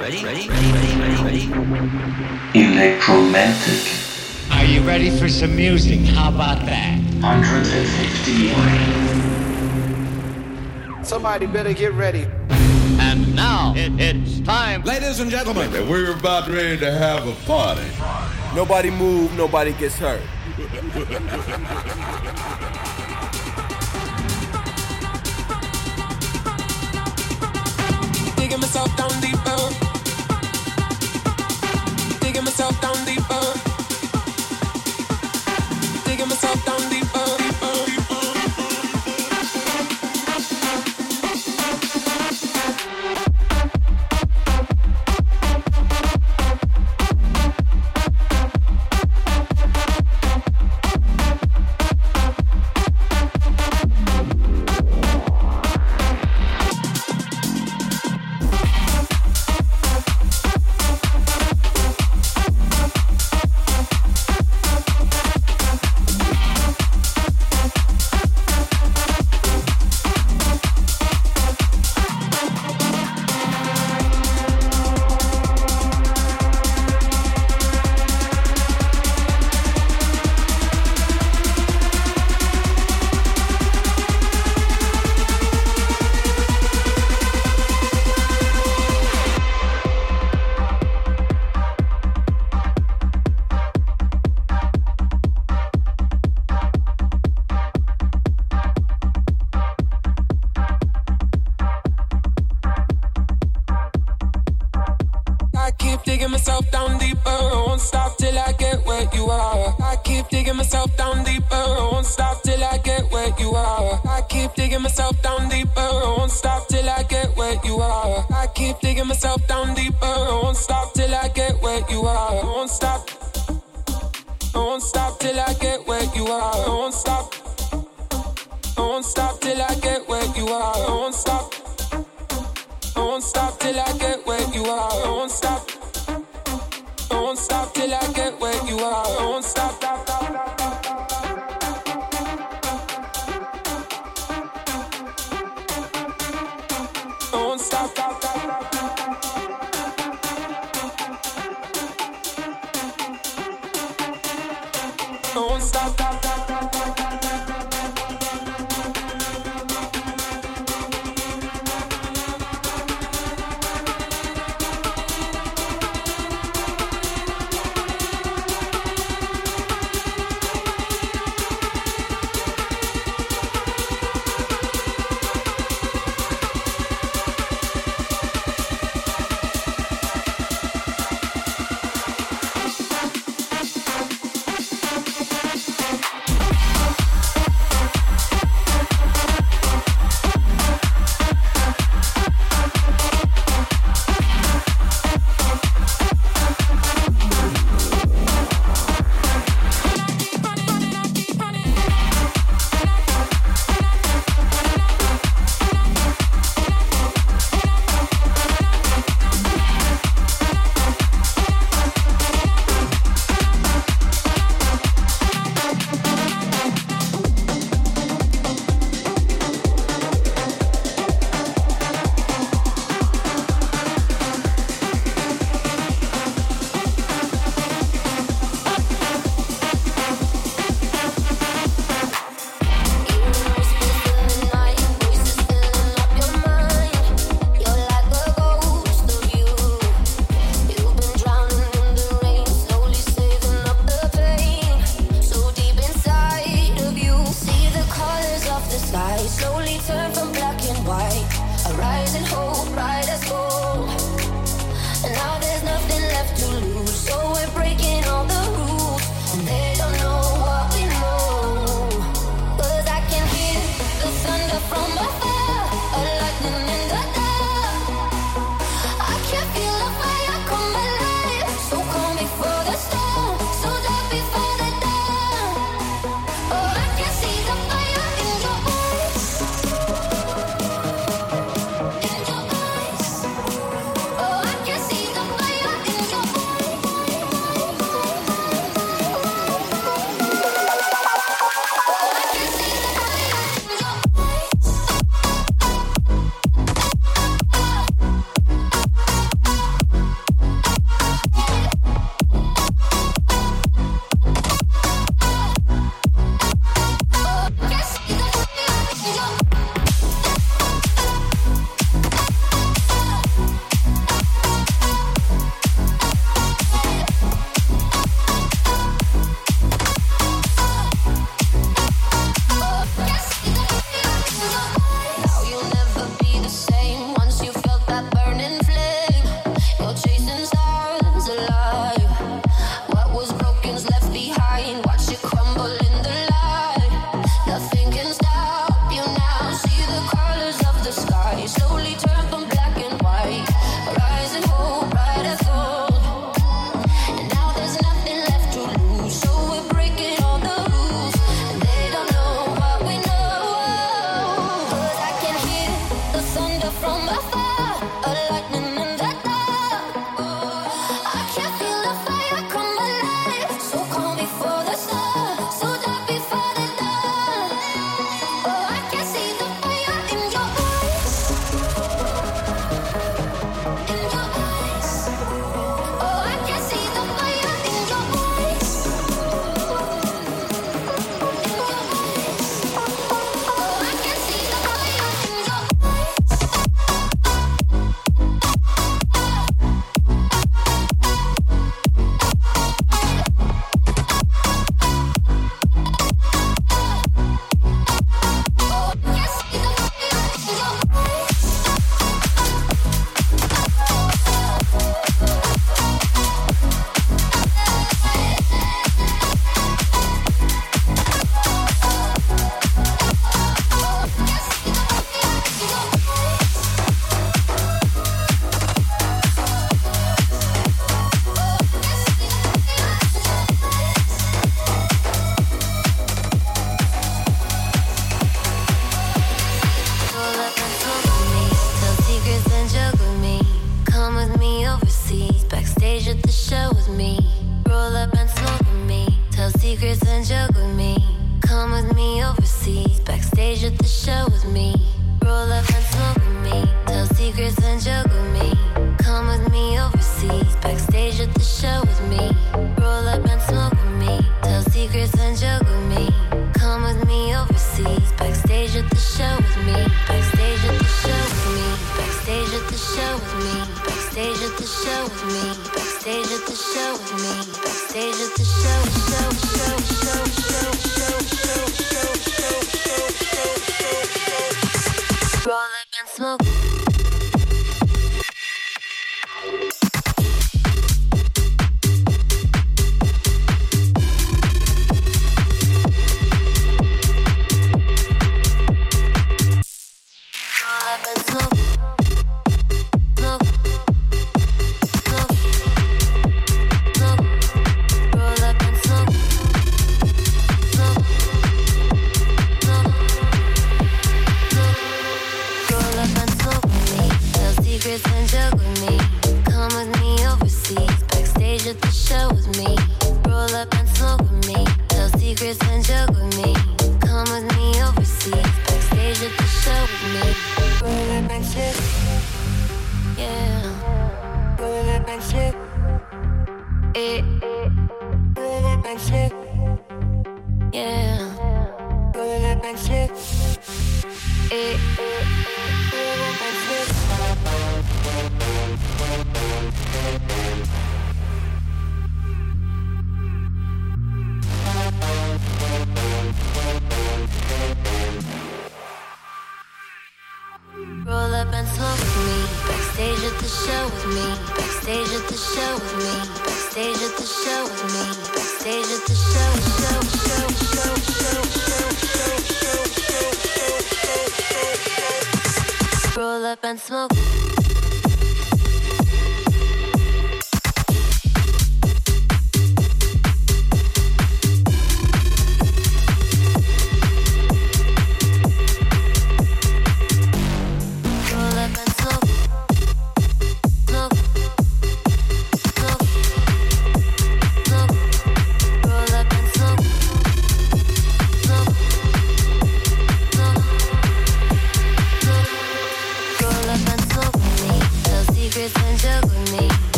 Ready, ready, ready, ready, ready, ready. Electromantic. Are you ready for some music? How about that? 150. Somebody better get ready. And now it, it's time, ladies and gentlemen. We're about ready to have a party. Nobody move, nobody gets hurt. Digging myself down deeper. Digging myself down deeper. Digging myself down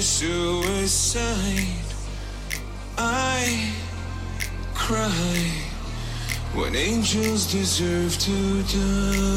self-righteous suicide. I cry when angels deserve to die.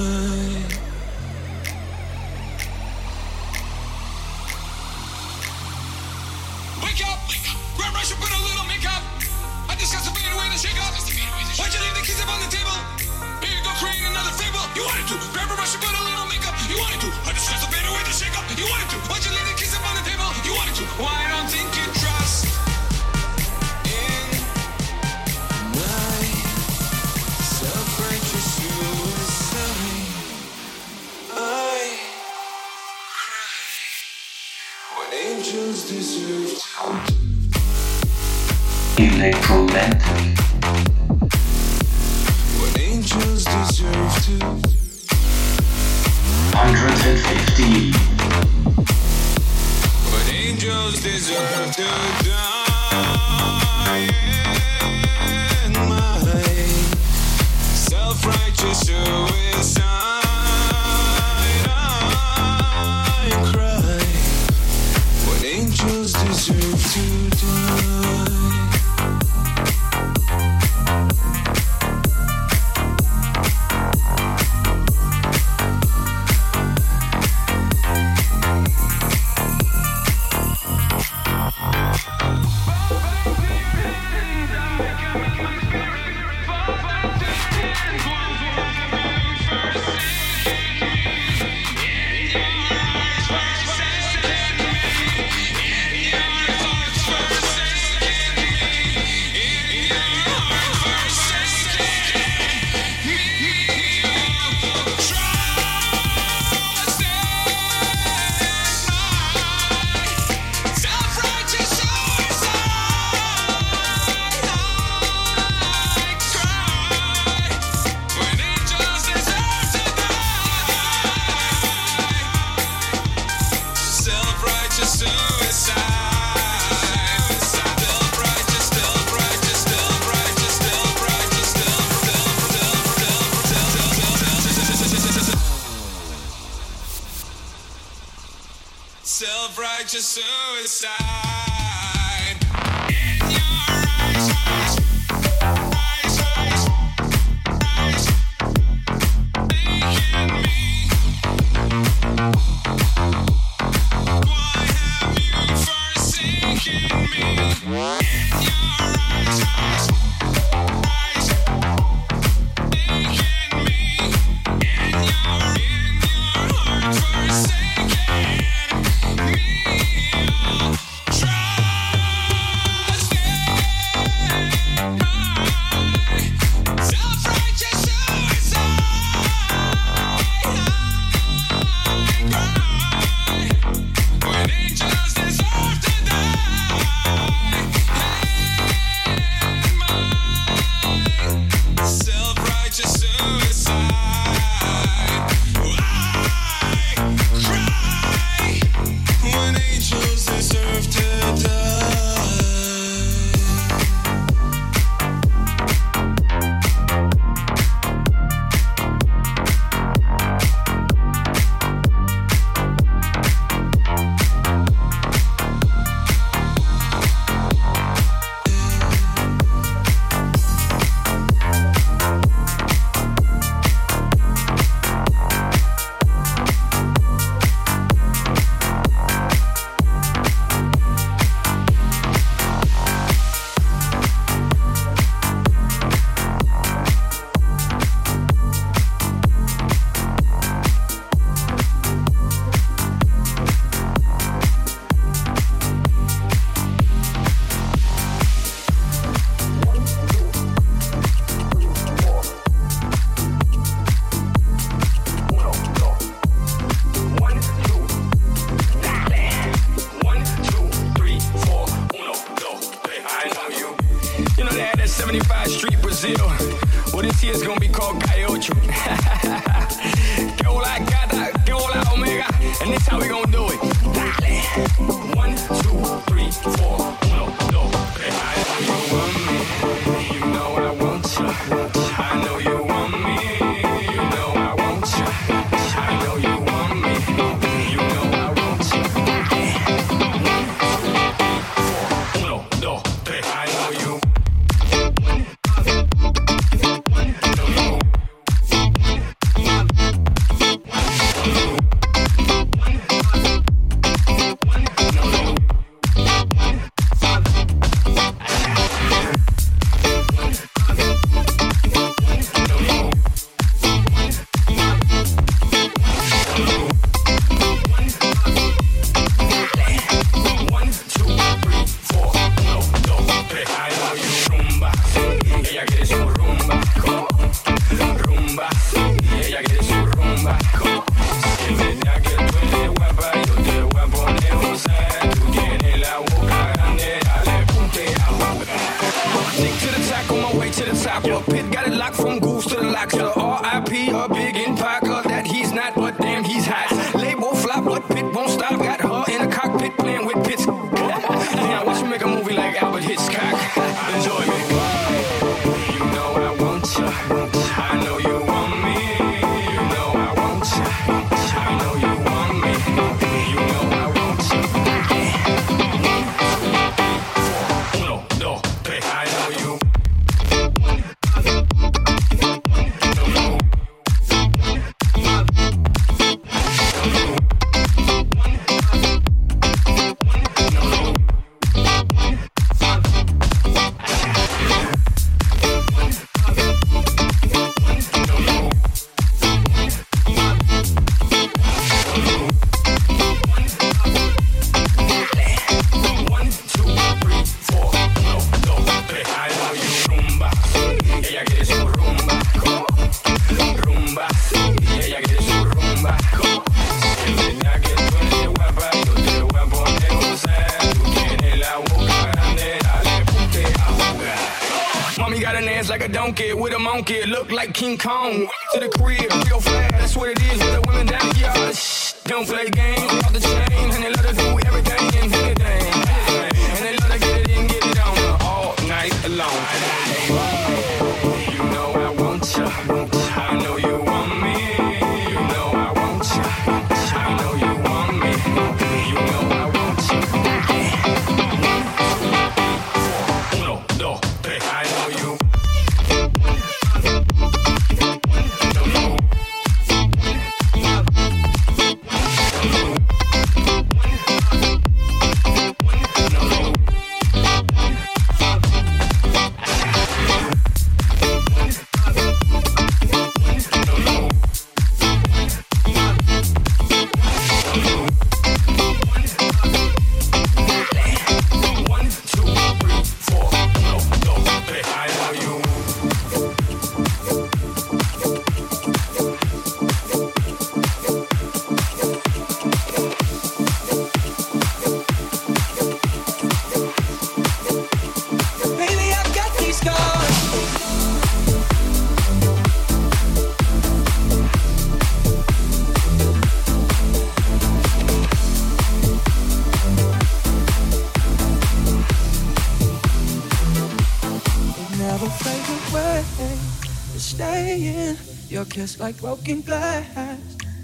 Kiss like broken glass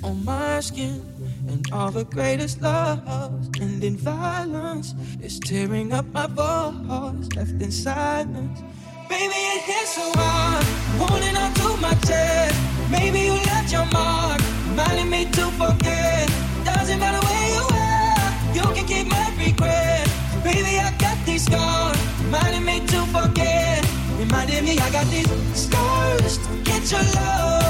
on my skin. And all the greatest loves end in violence. It's tearing up my voice, left in silence. Baby, it hits so hard, holding on to my chest. Maybe you left your mark, reminding me to forget. Doesn't matter where you are, you can keep my regret. Baby, I got these scars, reminding me to forget. Reminding me I got these scars to get your love.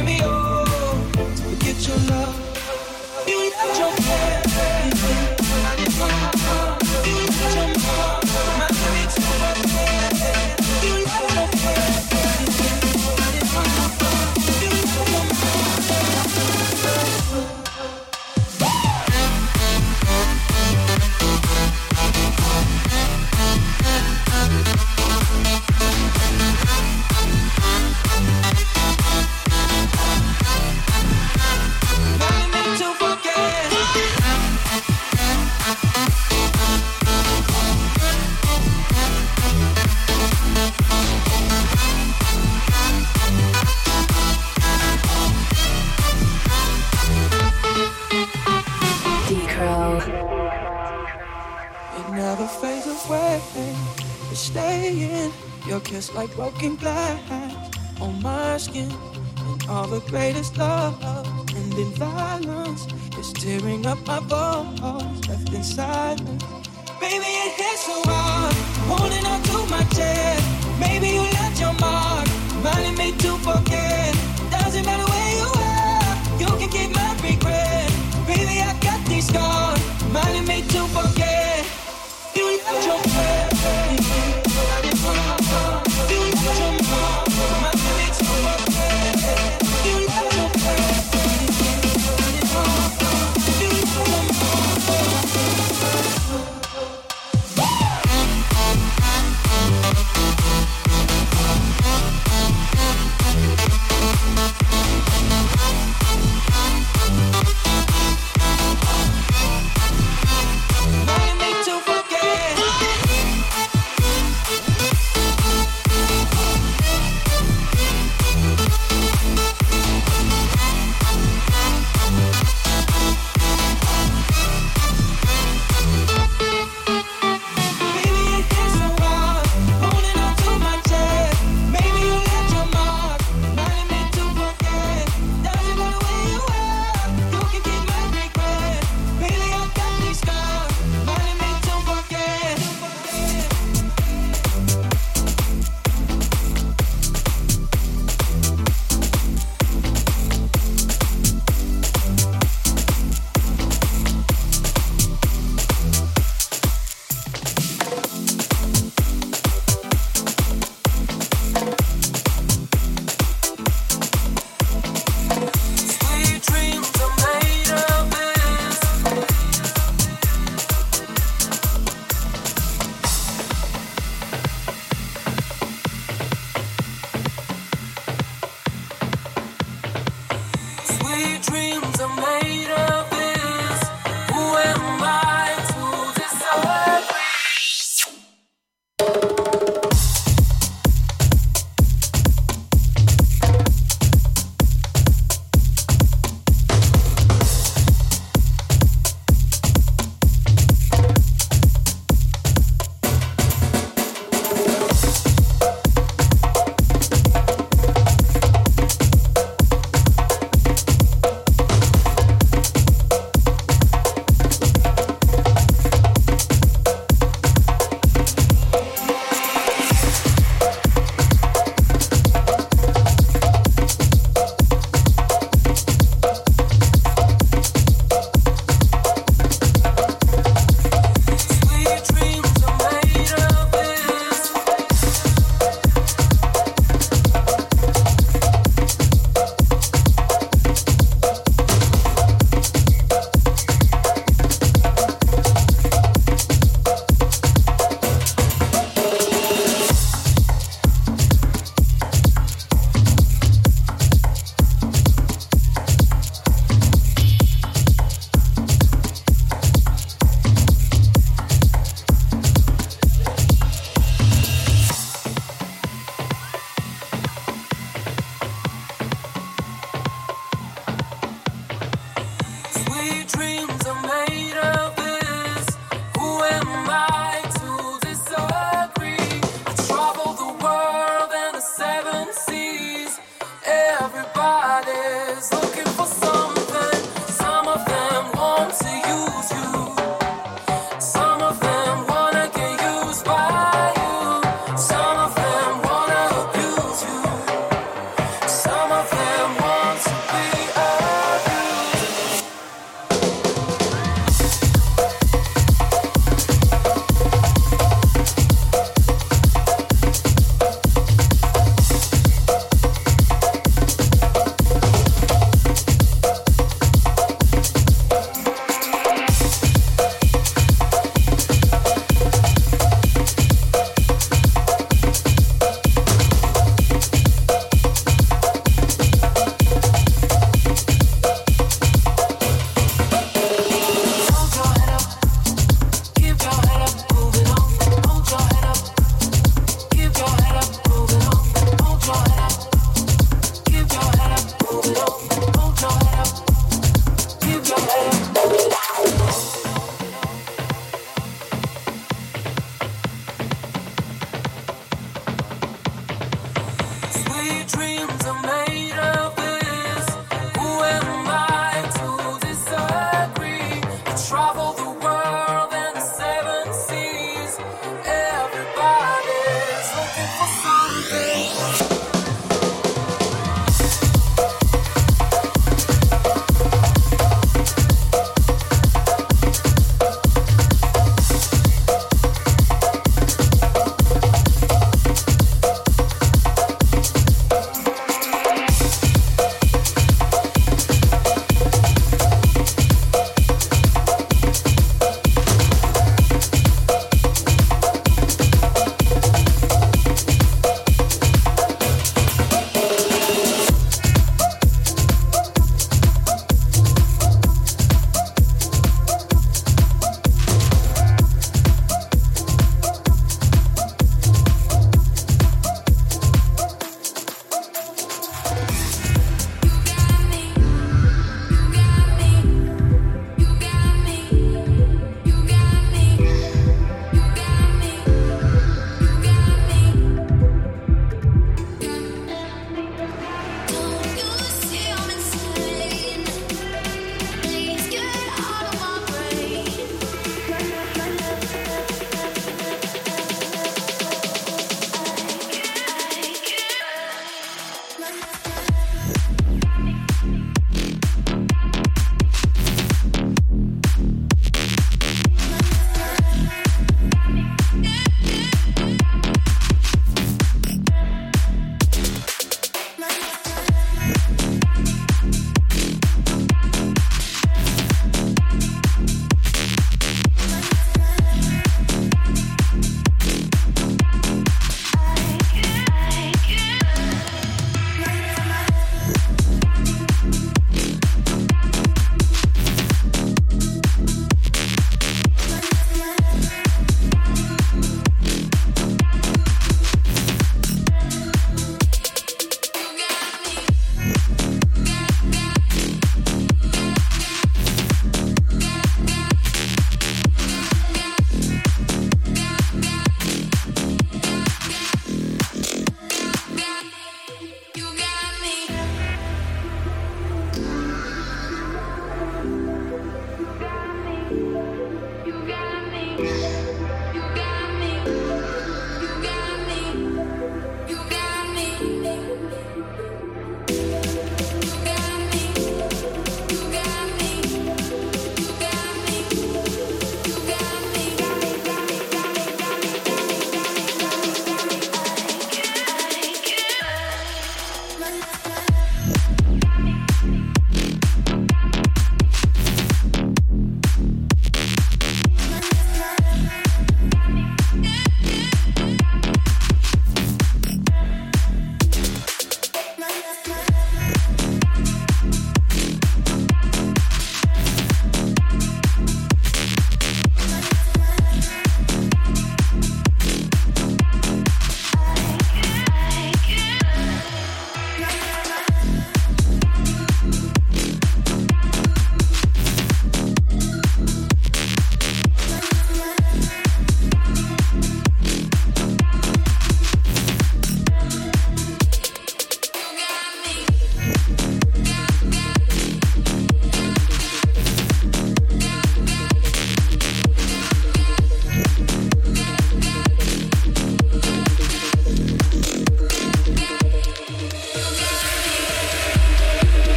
Reminding me, oh, to forget your love. You left your friend. Greatest love and in violence is tearing up my bones,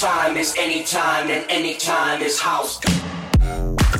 time is anytime and anytime is house. House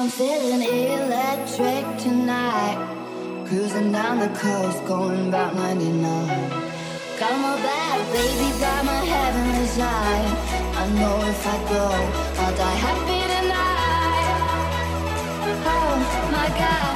I'm feeling electric tonight. Cruising down the coast, going about 99. Got my bad baby, got my heavenly side. I know if I go, I'll die happy tonight. Oh my god.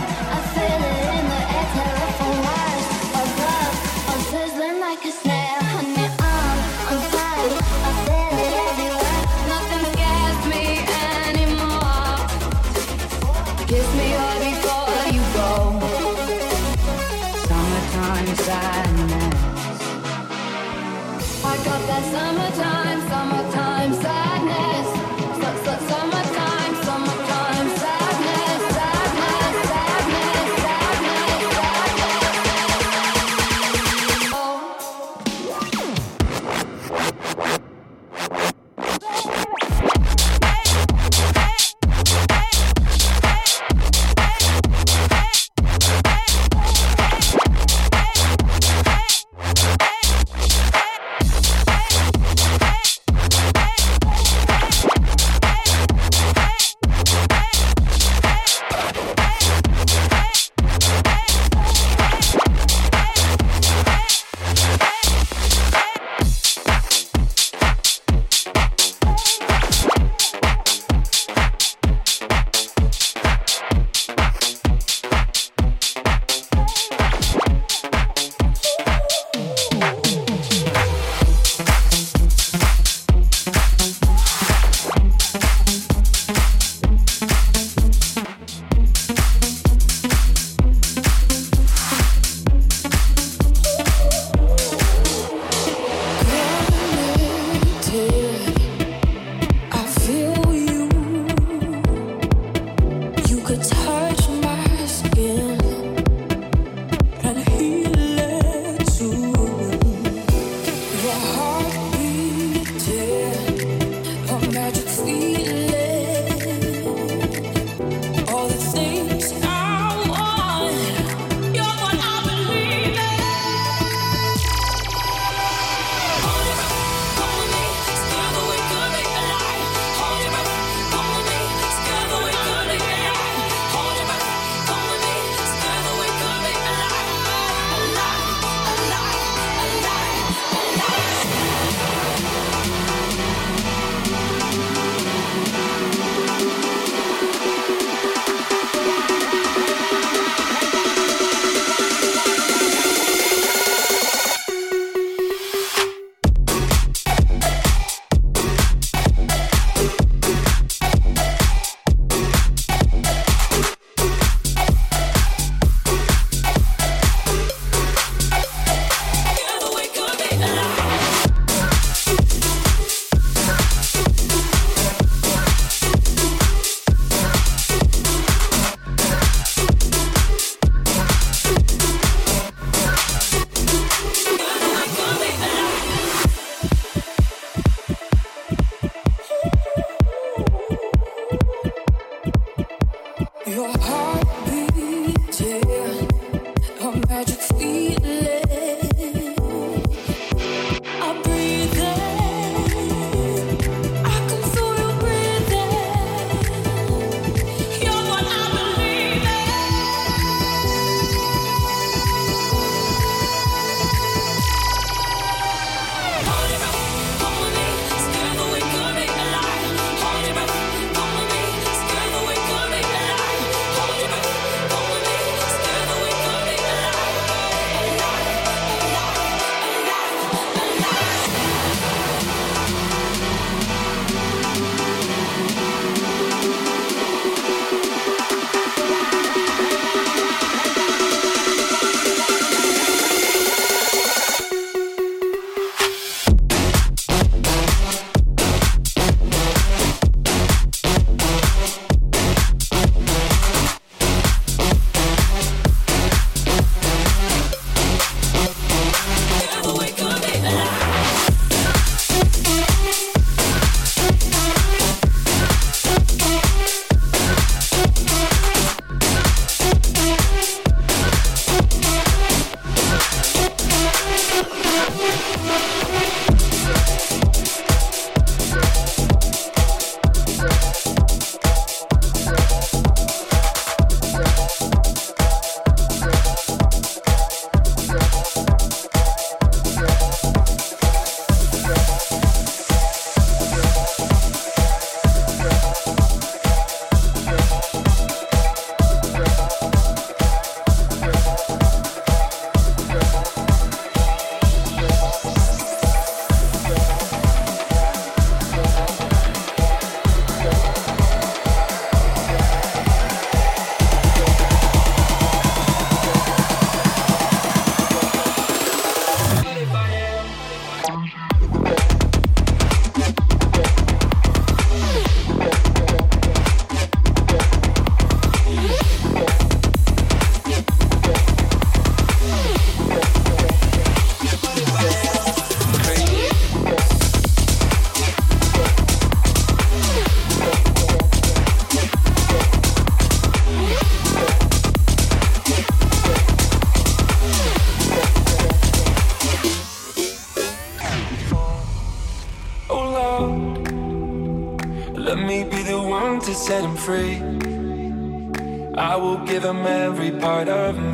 part of me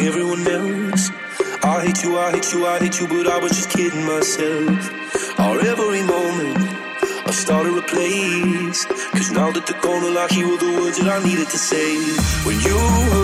like everyone else. I hate you, I hate you, I hate you, but I was just kidding myself. Our every moment, I started a place. Cause now that the corner I you were the words that I needed to say. When you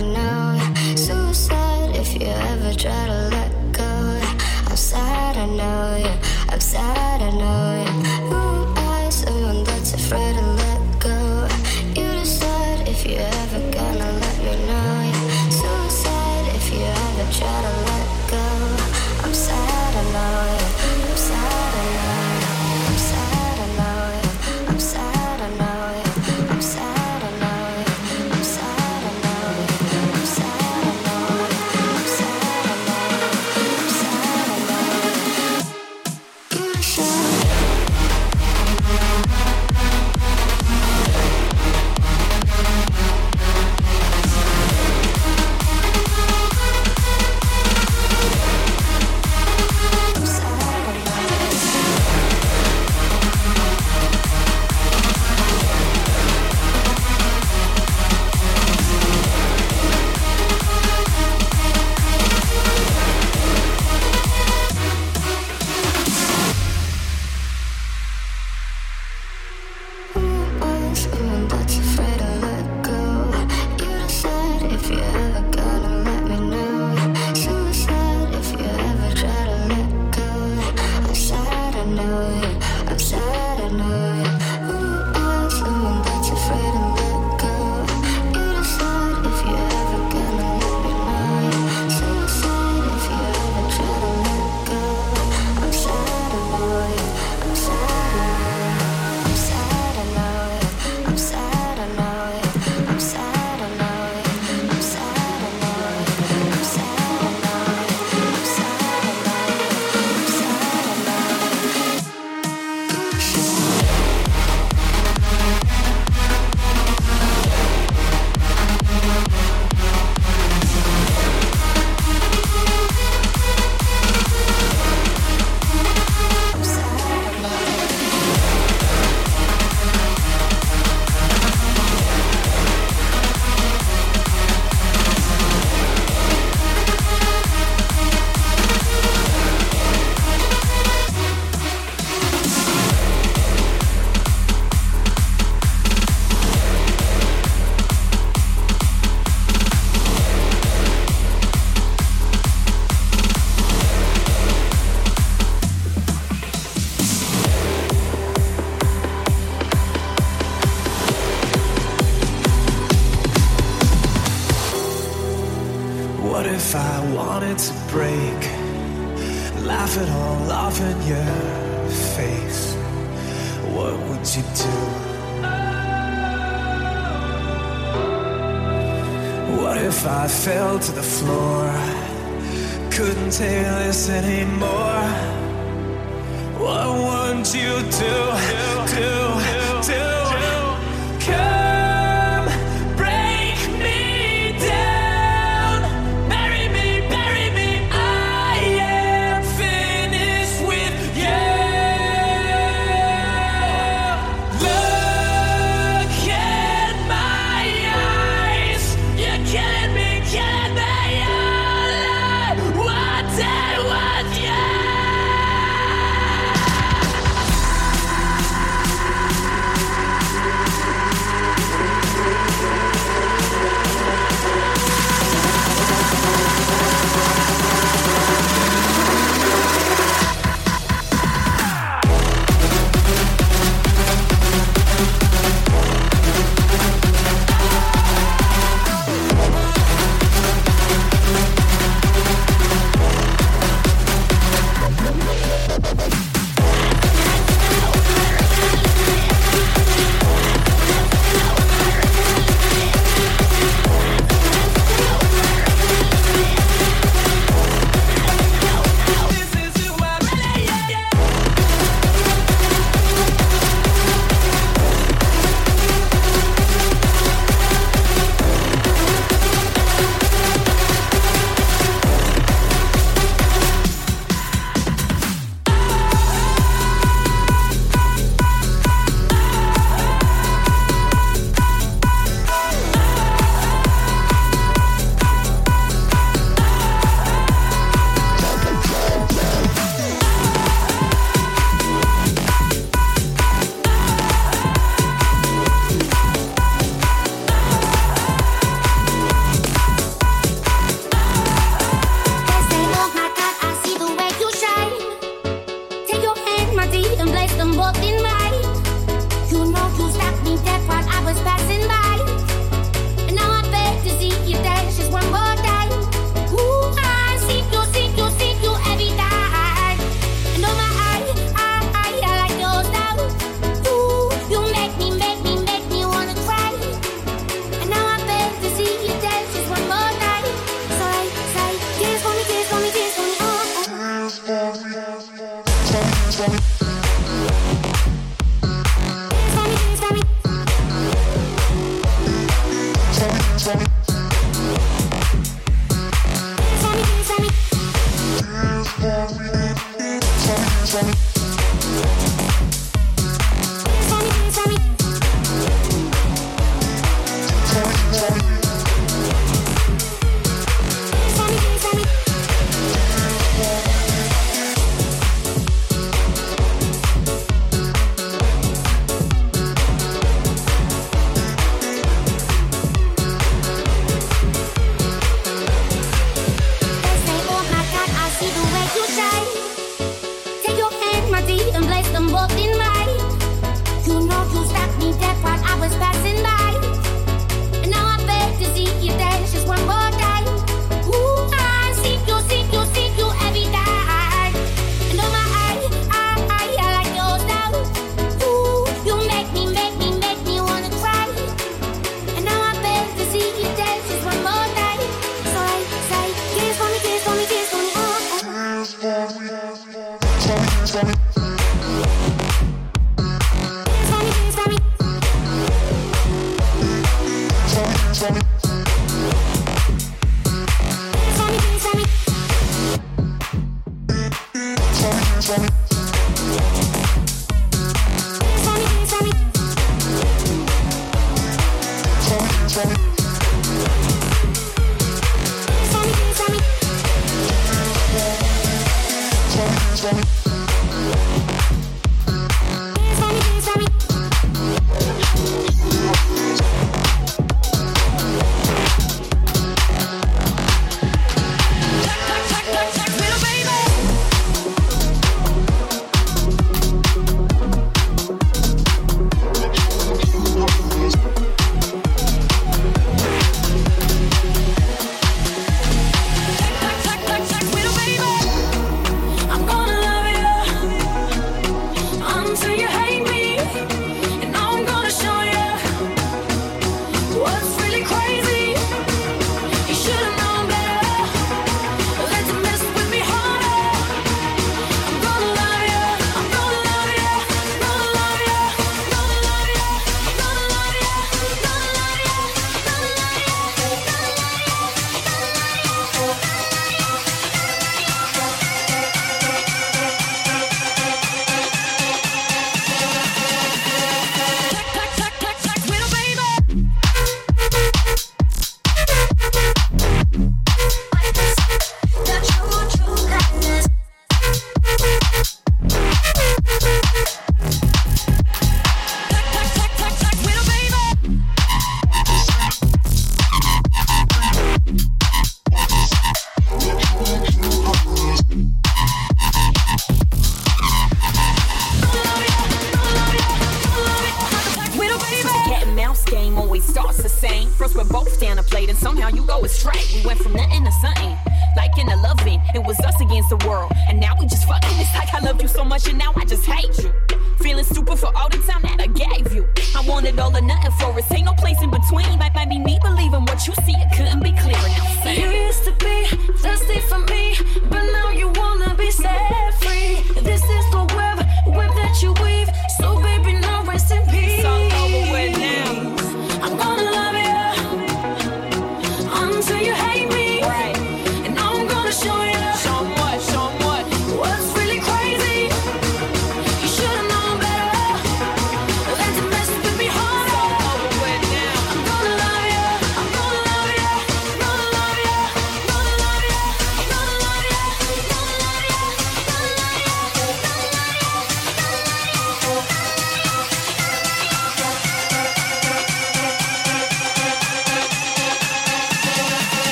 right.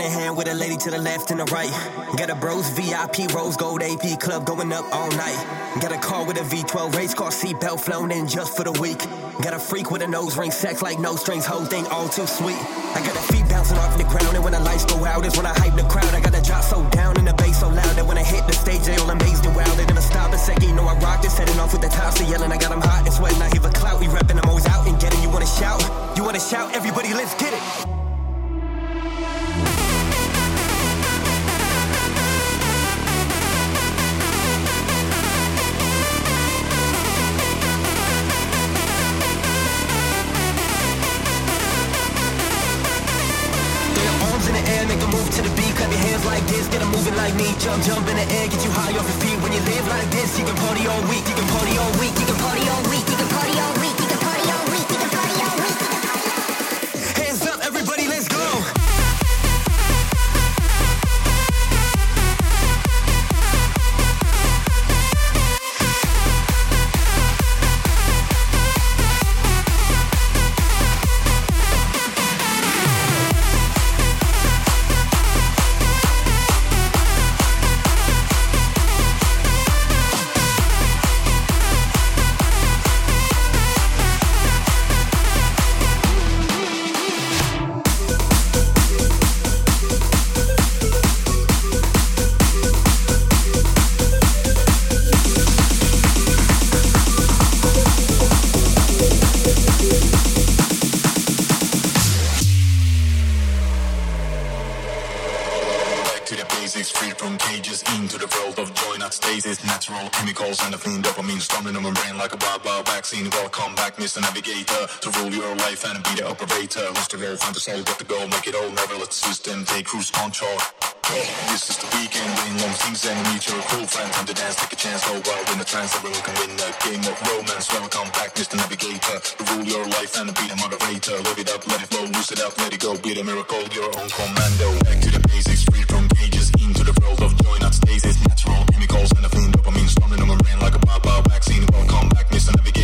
In a hand with a lady to the left and the right. Got a bros VIP rose gold AP club going up all night. Got a car with a V12 race car seatbelt flown in just for the week. Got a freak with a nose ring, sex like no strings, whole thing all too sweet. I got the feet bouncing off the ground, and when the lights go out, is when I hype the crowd. I got the drop so down and the bass so loud that when I hit the stage, they all amazed and wow. They're gonna stop a second, you know I rock this, heading off with the tops, they yelling. I got them hot and sweating, I hear the clout, we repping, I'm always out and getting. You wanna shout? You wanna shout? Everybody, let's get it. This, get 'em moving like me. Jump, jump in the air, get you high off your feet. When you live like this, you can party all week. You can party all week. You can party all week. You can party all week. Vaccine. Welcome back, Mr. Navigator, to rule your life and be the operator. Who's the role, find the soul, get the goal, make it all, never let the system take cruise control. This is the weekend, win long things and meet your cool friend. Time to dance, take a chance, oh, go wild in the trance, everyone can win a game of romance. Welcome back, Mr. Navigator, to rule your life and be the moderator. Live it up, let it flow, lose it up, let it go, be the miracle, your own commando. Back to the basics, free from cages, into the world of joy, not stasis. Natural chemicals and the fiend dopamine storming on brain like a wild vaccine. Welcome back, Mr. Navigator,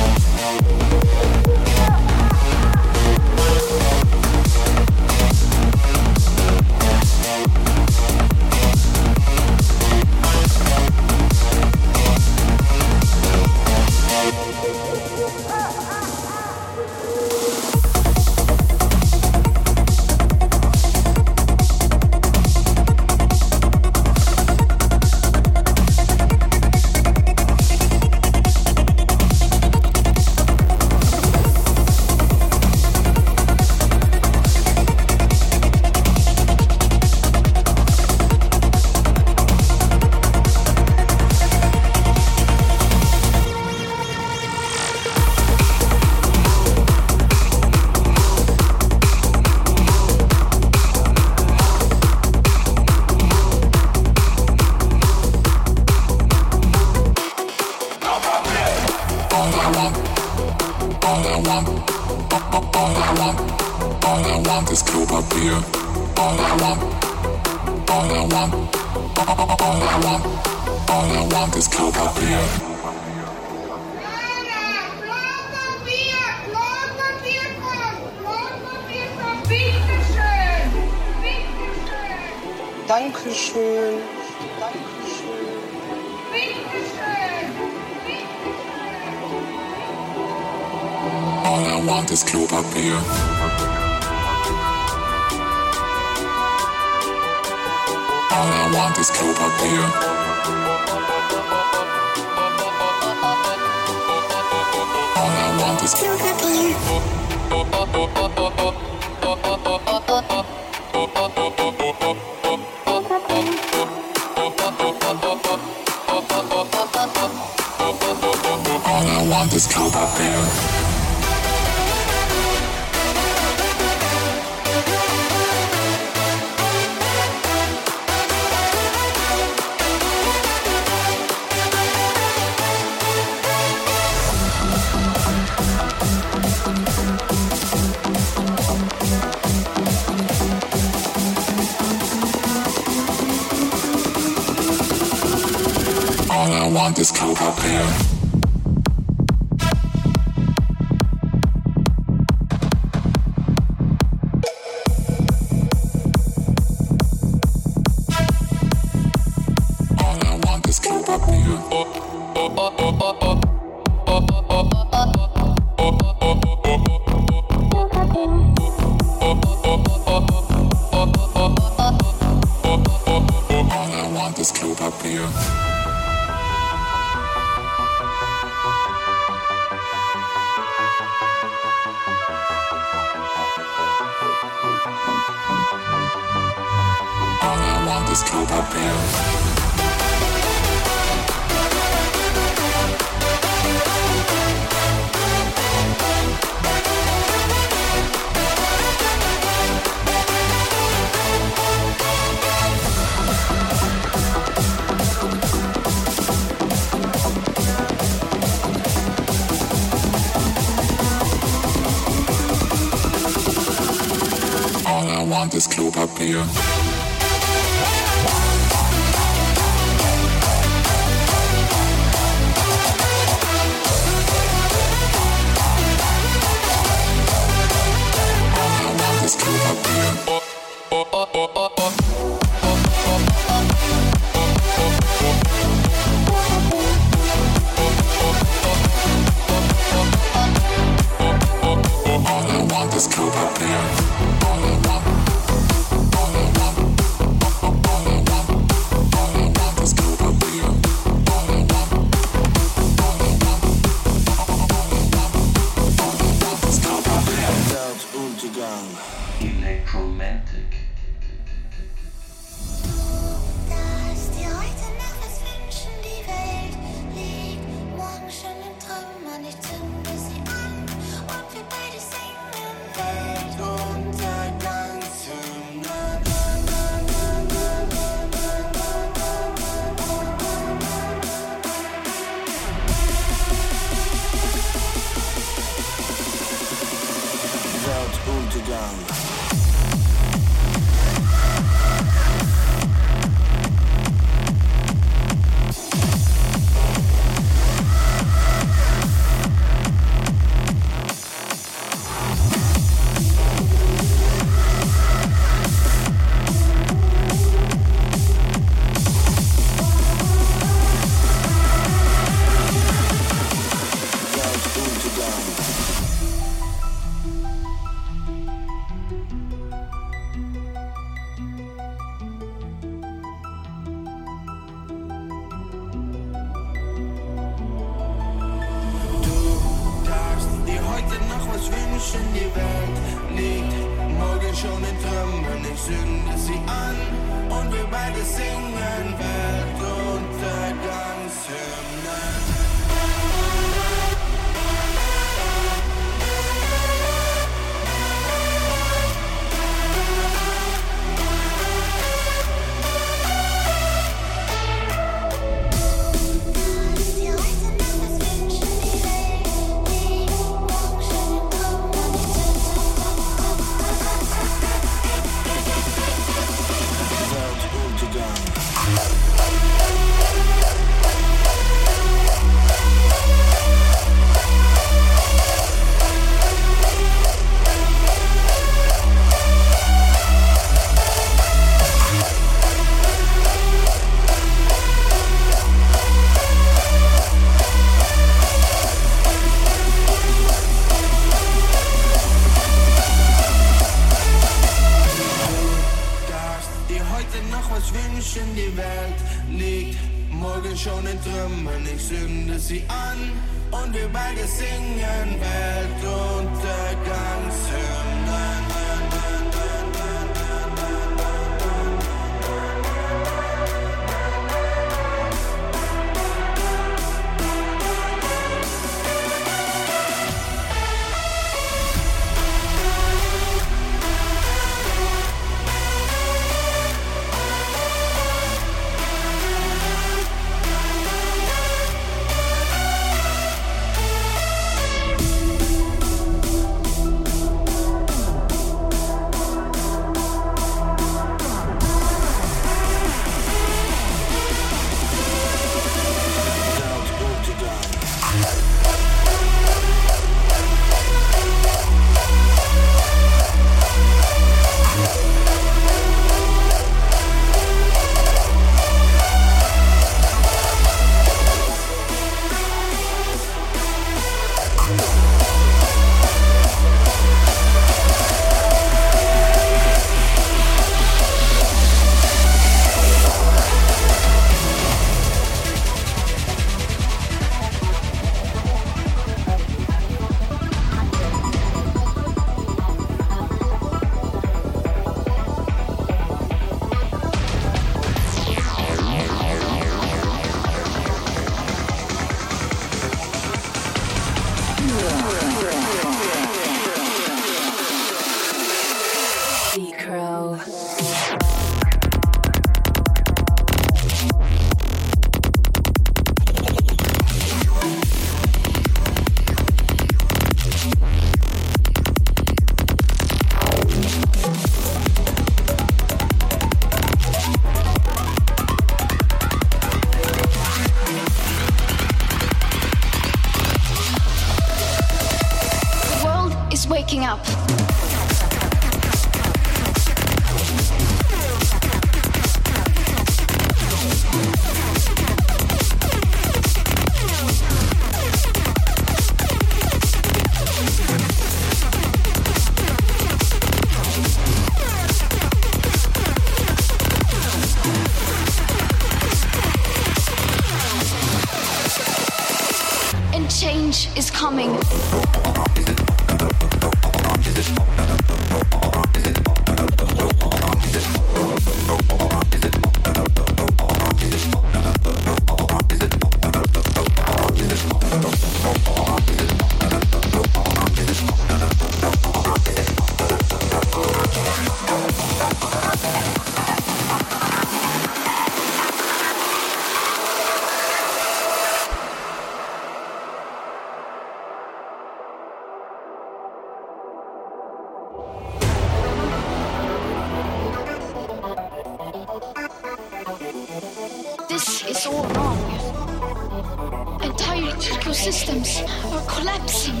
ecosystems are collapsing.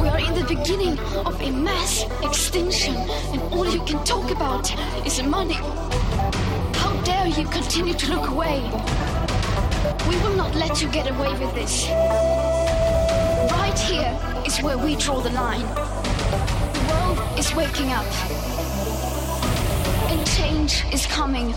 We are in the beginning of a mass extinction, and all you can talk about is money. How dare you continue to look away? We will not let you get away with this. Right here is where we draw the line. The world is waking up, and change is coming.